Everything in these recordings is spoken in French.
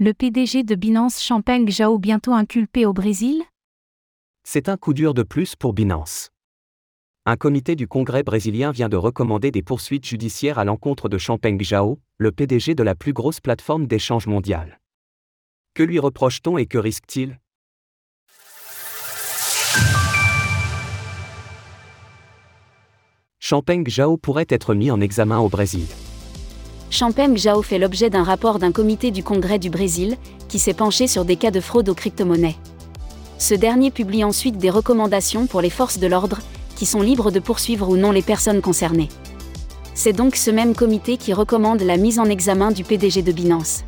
Le PDG de Binance Champagne Zhao bientôt inculpé au Brésil? C'est un coup dur de plus pour Binance. Un comité du Congrès brésilien vient de recommander des poursuites judiciaires à l'encontre de Champagne Zhao, le PDG de la plus grosse plateforme d'échange mondiale. Que lui reproche-t-on et que risque-t-il? Champagne Zhao pourrait être mis en examen au Brésil. Champagne Zhao fait l'objet d'un rapport d'un comité du Congrès du Brésil, qui s'est penché sur des cas de fraude aux crypto-monnaies. Ce dernier publie ensuite des recommandations pour les forces de l'ordre, qui sont libres de poursuivre ou non les personnes concernées. C'est donc ce même comité qui recommande la mise en examen du PDG de Binance.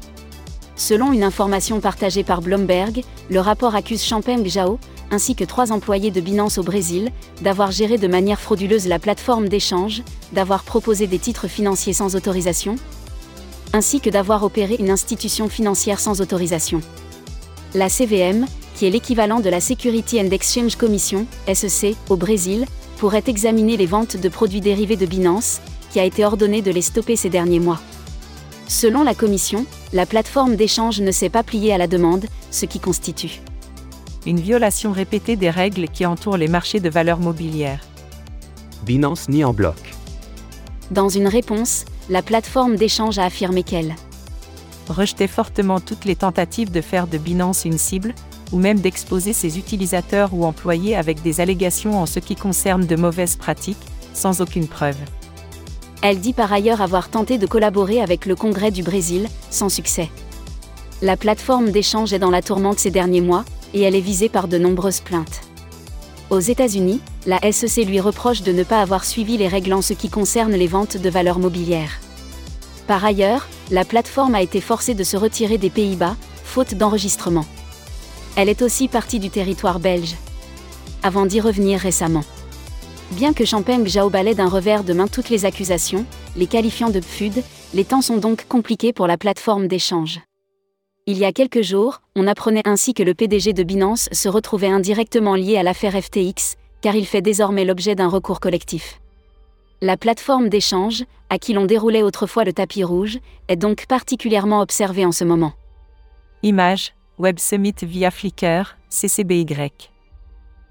Selon une information partagée par Bloomberg, le rapport accuse Champagne Zhao, ainsi que trois employés de Binance au Brésil, d'avoir géré de manière frauduleuse la plateforme d'échange, d'avoir proposé des titres financiers sans autorisation, ainsi que d'avoir opéré une institution financière sans autorisation. La CVM, qui est l'équivalent de la Security and Exchange Commission, SEC, au Brésil, pourrait examiner les ventes de produits dérivés de Binance, qui a été ordonné de les stopper ces derniers mois. Selon la Commission, la plateforme d'échange ne s'est pas pliée à la demande, ce qui constitue une violation répétée des règles qui entourent les marchés de valeurs mobilières. Binance nie en bloc. Dans une réponse, la plateforme d'échange a affirmé qu'elle rejetait fortement toutes les tentatives de faire de Binance une cible, ou même d'exposer ses utilisateurs ou employés avec des allégations en ce qui concerne de mauvaises pratiques, sans aucune preuve. Elle dit par ailleurs avoir tenté de collaborer avec le Congrès du Brésil, sans succès. La plateforme d'échange est dans la tourmente ces derniers mois, et elle est visée par de nombreuses plaintes. Aux États-Unis, la SEC lui reproche de ne pas avoir suivi les règles en ce qui concerne les ventes de valeurs mobilières. Par ailleurs, la plateforme a été forcée de se retirer des Pays-Bas, faute d'enregistrement. Elle est aussi partie du territoire belge. Avant d'y revenir récemment. Bien que Champagne Zhao d'un revers de main toutes les accusations, les qualifiant de PFUD, les temps sont donc compliqués pour la plateforme d'échange. Il y a quelques jours, on apprenait ainsi que le PDG de Binance se retrouvait indirectement lié à l'affaire FTX, car il fait désormais l'objet d'un recours collectif. La plateforme d'échange, à qui l'on déroulait autrefois le tapis rouge, est donc particulièrement observée en ce moment. Image, Web Summit via Flickr, CCBY.